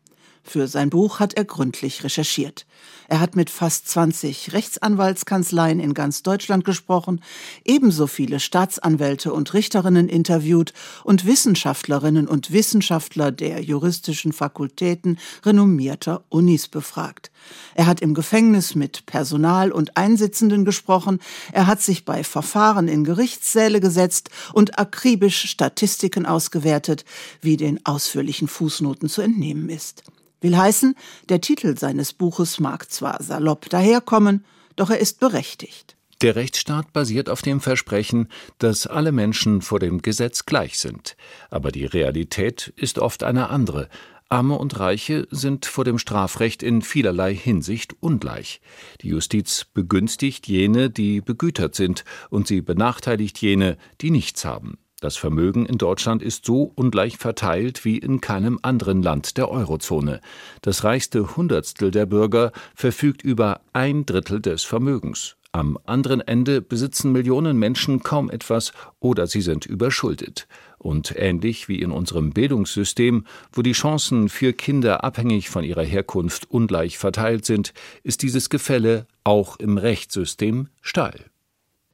Für sein Buch hat er gründlich recherchiert. Er hat mit fast 20 Rechtsanwaltskanzleien in ganz Deutschland gesprochen, ebenso viele Staatsanwälte und Richterinnen interviewt und Wissenschaftlerinnen und Wissenschaftler der juristischen Fakultäten renommierter Unis befragt. Er hat im Gefängnis mit Personal und Einsitzenden gesprochen, er hat sich bei Verfahren in Gerichtssäle gesetzt und akribisch Statistiken ausgewertet, wie den ausführlichen Fußnoten zu entnehmen ist. Will heißen, der Titel seines Buches mag zwar salopp daherkommen, doch er ist berechtigt. Der Rechtsstaat basiert auf dem Versprechen, dass alle Menschen vor dem Gesetz gleich sind. Aber die Realität ist oft eine andere. Arme und Reiche sind vor dem Strafrecht in vielerlei Hinsicht ungleich. Die Justiz begünstigt jene, die begütert sind, und sie benachteiligt jene, die nichts haben. Das Vermögen in Deutschland ist so ungleich verteilt wie in keinem anderen Land der Eurozone. Das reichste Hundertstel der Bürger verfügt über ein Drittel des Vermögens. Am anderen Ende besitzen Millionen Menschen kaum etwas oder sie sind überschuldet. Und ähnlich wie in unserem Bildungssystem, wo die Chancen für Kinder abhängig von ihrer Herkunft ungleich verteilt sind, ist dieses Gefälle auch im Rechtssystem steil.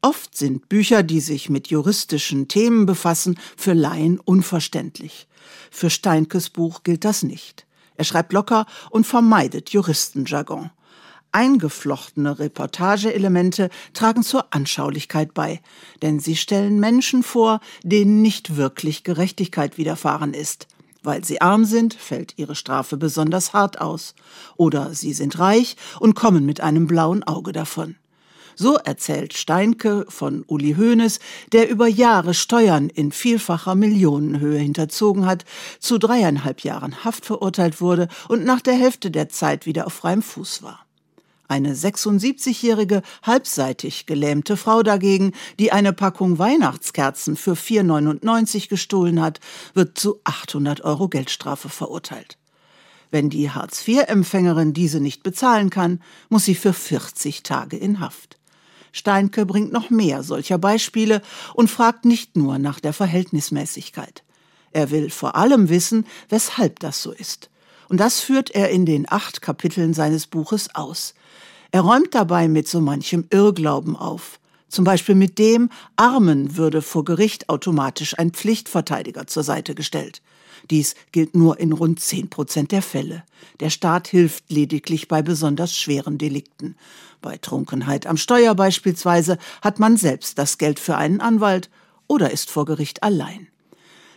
Oft sind Bücher, die sich mit juristischen Themen befassen, für Laien unverständlich. Für Steinkes Buch gilt das nicht. Er schreibt locker und vermeidet Juristenjargon. Eingeflochtene Reportageelemente tragen zur Anschaulichkeit bei, denn sie stellen Menschen vor, denen nicht wirklich Gerechtigkeit widerfahren ist. Weil sie arm sind, fällt ihre Strafe besonders hart aus. Oder sie sind reich und kommen mit einem blauen Auge davon. So erzählt Steinke von Uli Hoeneß, der über Jahre Steuern in vielfacher Millionenhöhe hinterzogen hat, zu dreieinhalb Jahren Haft verurteilt wurde und nach der Hälfte der Zeit wieder auf freiem Fuß war. Eine 76-jährige, halbseitig gelähmte Frau dagegen, die eine Packung Weihnachtskerzen für 4,99 gestohlen hat, wird zu 800 Euro Geldstrafe verurteilt. Wenn die Hartz-IV-Empfängerin diese nicht bezahlen kann, muss sie für 40 Tage in Haft. Steinke bringt noch mehr solcher Beispiele und fragt nicht nur nach der Verhältnismäßigkeit. Er will vor allem wissen, weshalb das so ist. Und das führt er in den acht Kapiteln seines Buches aus. Er räumt dabei mit so manchem Irrglauben auf. Zum Beispiel mit dem, Armen würde vor Gericht automatisch ein Pflichtverteidiger zur Seite gestellt. Dies gilt nur in rund zehn Prozent der Fälle. Der Staat hilft lediglich bei besonders schweren Delikten. Bei Trunkenheit am Steuer beispielsweise hat man selbst das Geld für einen Anwalt oder ist vor Gericht allein.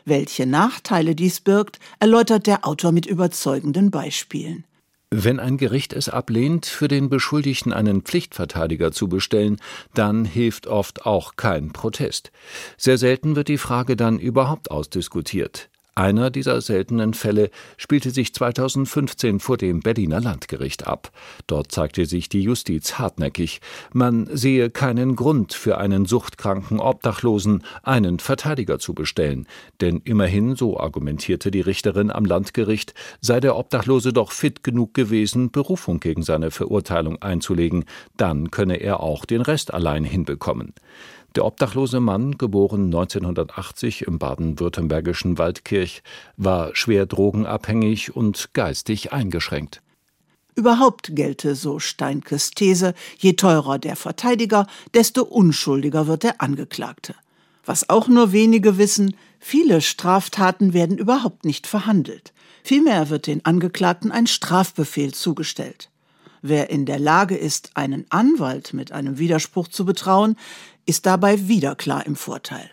Welche Nachteile dies birgt, erläutert der Autor mit überzeugenden Beispielen. Wenn ein Gericht es ablehnt, für den Beschuldigten einen Pflichtverteidiger zu bestellen, dann hilft oft auch kein Protest. Sehr selten wird die Frage dann überhaupt ausdiskutiert. Einer dieser seltenen Fälle spielte sich 2015 vor dem Berliner Landgericht ab. Dort zeigte sich die Justiz hartnäckig. Man sehe keinen Grund für einen suchtkranken Obdachlosen, einen Verteidiger zu bestellen. Denn immerhin, so argumentierte die Richterin am Landgericht, sei der Obdachlose doch fit genug gewesen, Berufung gegen seine Verurteilung einzulegen. Dann könne er auch den Rest allein hinbekommen. Der obdachlose Mann, geboren 1980 im baden-württembergischen Waldkirch, war schwer drogenabhängig und geistig eingeschränkt. Überhaupt gelte, so Steinkes These, je teurer der Verteidiger, desto unschuldiger wird der Angeklagte. Was auch nur wenige wissen, viele Straftaten werden überhaupt nicht verhandelt. Vielmehr wird den Angeklagten ein Strafbefehl zugestellt. Wer in der Lage ist, einen Anwalt mit einem Widerspruch zu betrauen, ist dabei wieder klar im Vorteil.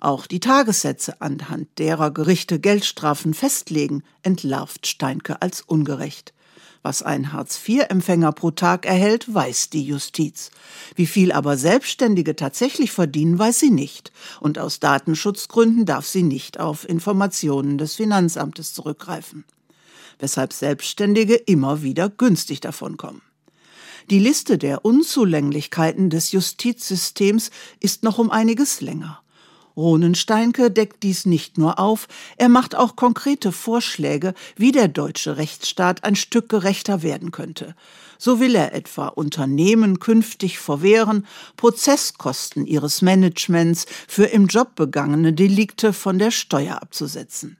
Auch die Tagessätze, anhand derer Gerichte Geldstrafen festlegen, entlarvt Steinke als ungerecht. Was ein Hartz-IV-Empfänger pro Tag erhält, weiß die Justiz. Wie viel aber Selbstständige tatsächlich verdienen, weiß sie nicht. Und aus Datenschutzgründen darf sie nicht auf Informationen des Finanzamtes zurückgreifen. Weshalb Selbstständige immer wieder günstig davonkommen. Die Liste der Unzulänglichkeiten des Justizsystems ist noch um einiges länger. Ronen Steinke deckt dies nicht nur auf, er macht auch konkrete Vorschläge, wie der deutsche Rechtsstaat ein Stück gerechter werden könnte. So will er etwa Unternehmen künftig verwehren, Prozesskosten ihres Managements für im Job begangene Delikte von der Steuer abzusetzen.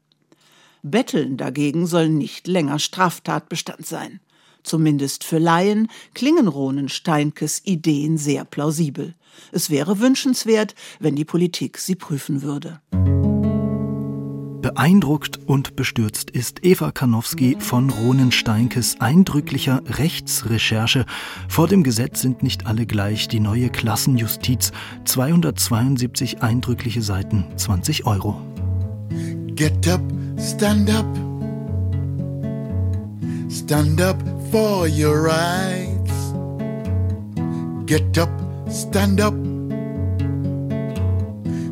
Betteln dagegen soll nicht länger Straftatbestand sein. Zumindest für Laien klingen Ronen Steinkes Ideen sehr plausibel. Es wäre wünschenswert, wenn die Politik sie prüfen würde. Beeindruckt und bestürzt ist Eva Karnowski von Ronen Steinkes eindrücklicher Rechtsrecherche. Vor dem Gesetz sind nicht alle gleich. Die neue Klassenjustiz. 272 eindrückliche Seiten, 20 Euro. Get up, stand up. Stand up for your rights. Get up, stand up.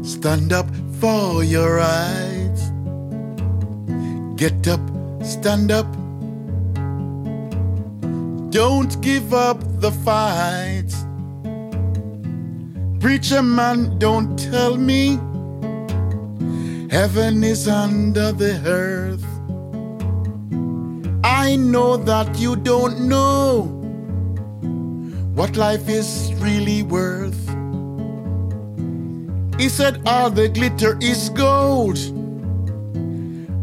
Stand up for your rights. Get up, stand up. Don't give up the fight. Preacher man, don't tell me heaven is under the earth. I know that you don't know what life is really worth. He said, All the glitter is gold.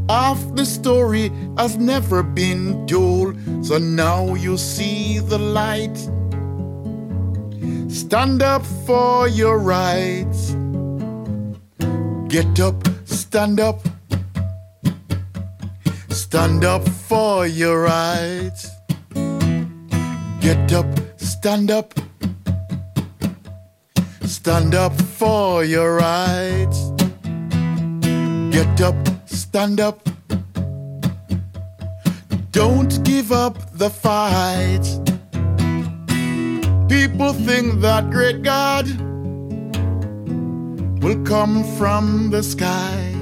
Half the story has never been told, so now you see the light. Stand up for your rights. Get up, stand up. Stand up for your rights. Get up, stand up. Stand up for your rights. Get up, stand up. Don't give up the fight. People think that great God will come from the sky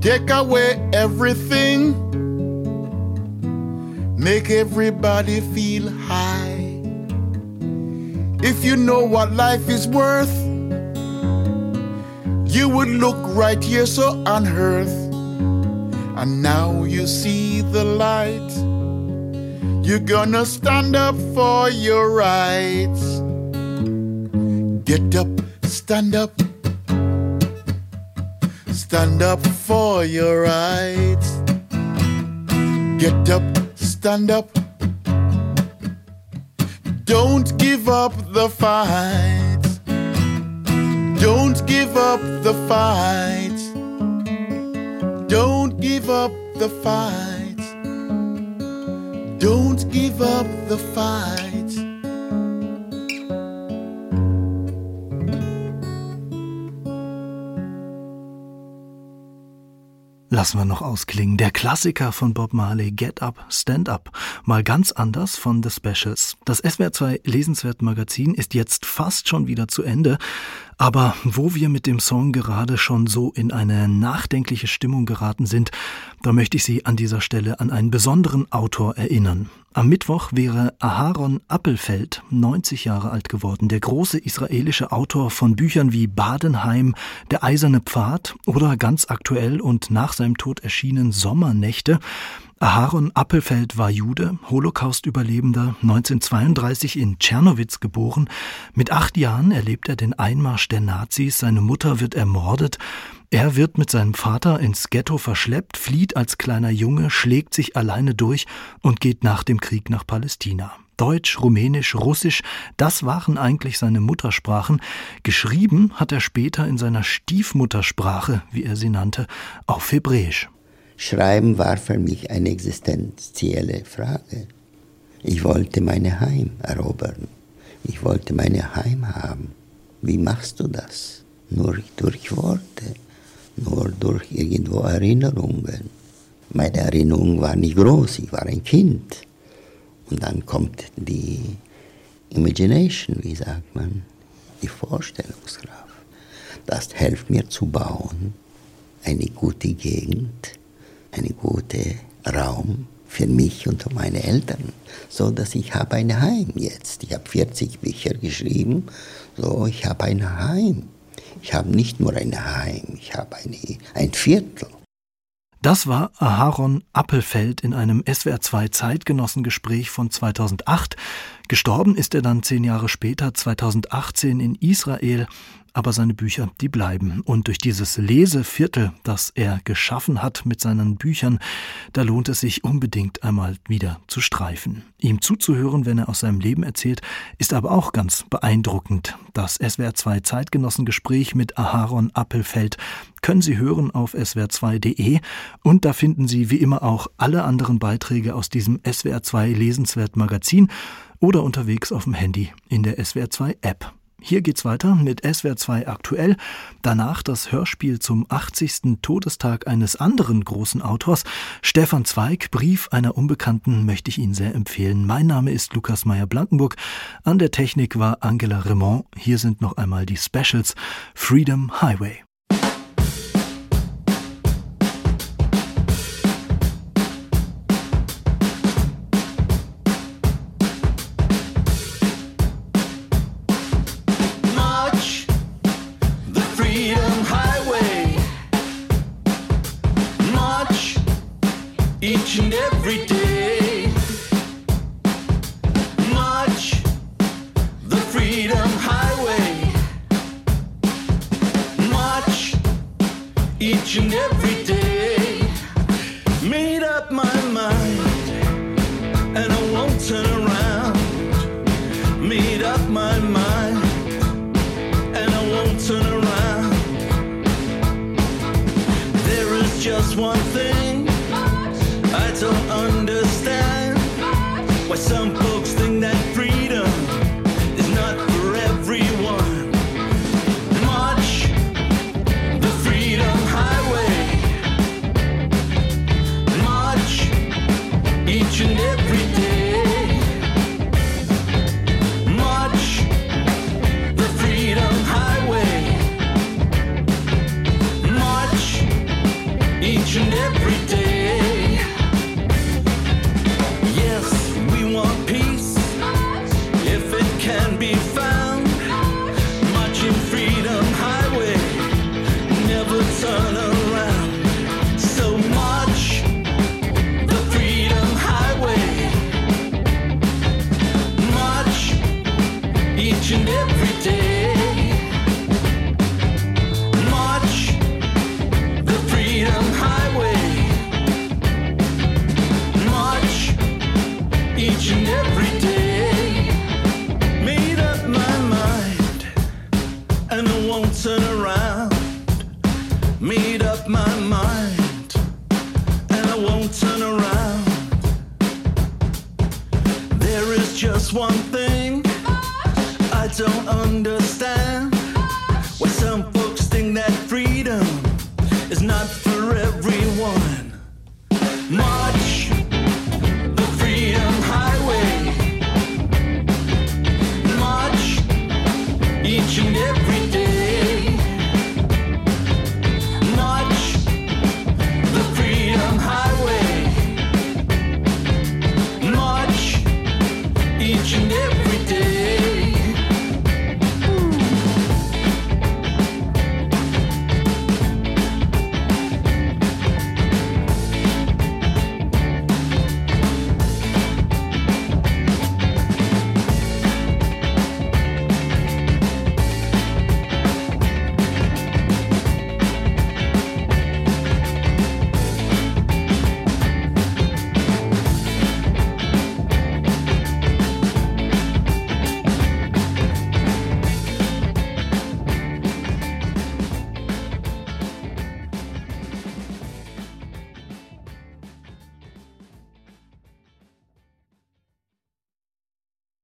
Take away everything, make everybody feel high. If you know what life is worth, you would look right here so on earth. And now you see the light. You're gonna stand up for your rights. Get up, stand up Stand up for your rights. Get up, stand up. Don't give up the fight. Don't give up the fight. Don't give up the fight. Don't give up the fight. Lassen wir noch ausklingen. Der Klassiker von Bob Marley, Get Up, Stand Up. Mal ganz anders von The Specials. Das SWR 2 Lesenswert Magazin ist jetzt fast schon wieder zu Ende. Aber wo wir mit dem Song gerade schon so in eine nachdenkliche Stimmung geraten sind, da möchte ich Sie an dieser Stelle an einen besonderen Autor erinnern. Am Mittwoch wäre Aharon Appelfeld 90 Jahre alt geworden, der große israelische Autor von Büchern wie Badenheim, Der eiserne Pfad oder ganz aktuell und nach seinem Tod erschienen Sommernächte. Aharon Appelfeld war Jude, Holocaust-Überlebender, 1932 in Tschernowitz geboren. Mit acht Jahren erlebt er den Einmarsch der Nazis, seine Mutter wird ermordet. Er wird mit seinem Vater ins Ghetto verschleppt, flieht als kleiner Junge, schlägt sich alleine durch und geht nach dem Krieg nach Palästina. Deutsch, Rumänisch, Russisch, das waren eigentlich seine Muttersprachen. Geschrieben hat er später in seiner Stiefmuttersprache, wie er sie nannte, auf Hebräisch. Schreiben war für mich eine existenzielle Frage. Ich wollte mein Heim erobern. Ich wollte mein Heim haben. Wie machst du das? Nur durch Worte, nur durch irgendwo Erinnerungen. Meine Erinnerung war nicht groß, ich war ein Kind. Und dann kommt die Imagination, wie sagt man, die Vorstellungskraft. Das hilft mir zu bauen, eine gute Gegend, einen guten Raum für mich und meine Eltern, so dass ich habe ein Heim jetzt. Ich habe 40 Bücher geschrieben, so ich habe ein Heim. Ich habe nicht nur ein Heim, ich habe eine, ein Viertel. Das war Aharon Appelfeld in einem SWR2 Zeitgenossengespräch von 2008. Gestorben ist er dann zehn Jahre später, 2018 in Israel aber seine Bücher, die bleiben. Und durch dieses Leseviertel, das er geschaffen hat mit seinen Büchern, da lohnt es sich unbedingt einmal wieder zu streifen. Ihm zuzuhören, wenn er aus seinem Leben erzählt, ist aber auch ganz beeindruckend. Das SWR2 Zeitgenossengespräch mit Aharon Appelfeld können Sie hören auf swr2.de und da finden Sie wie immer auch alle anderen Beiträge aus diesem SWR2 Lesenswert Magazin oder unterwegs auf dem Handy in der SWR2 App. Hier geht's weiter mit SWR 2 aktuell. Danach das Hörspiel zum 80. Todestag eines anderen großen Autors. Stefan Zweig, Brief einer Unbekannten, möchte ich Ihnen sehr empfehlen. Mein Name ist Lukas Meyer-Blankenburg. An der Technik war Angela Raymond. Hier sind noch einmal die Specials. Freedom Highway. you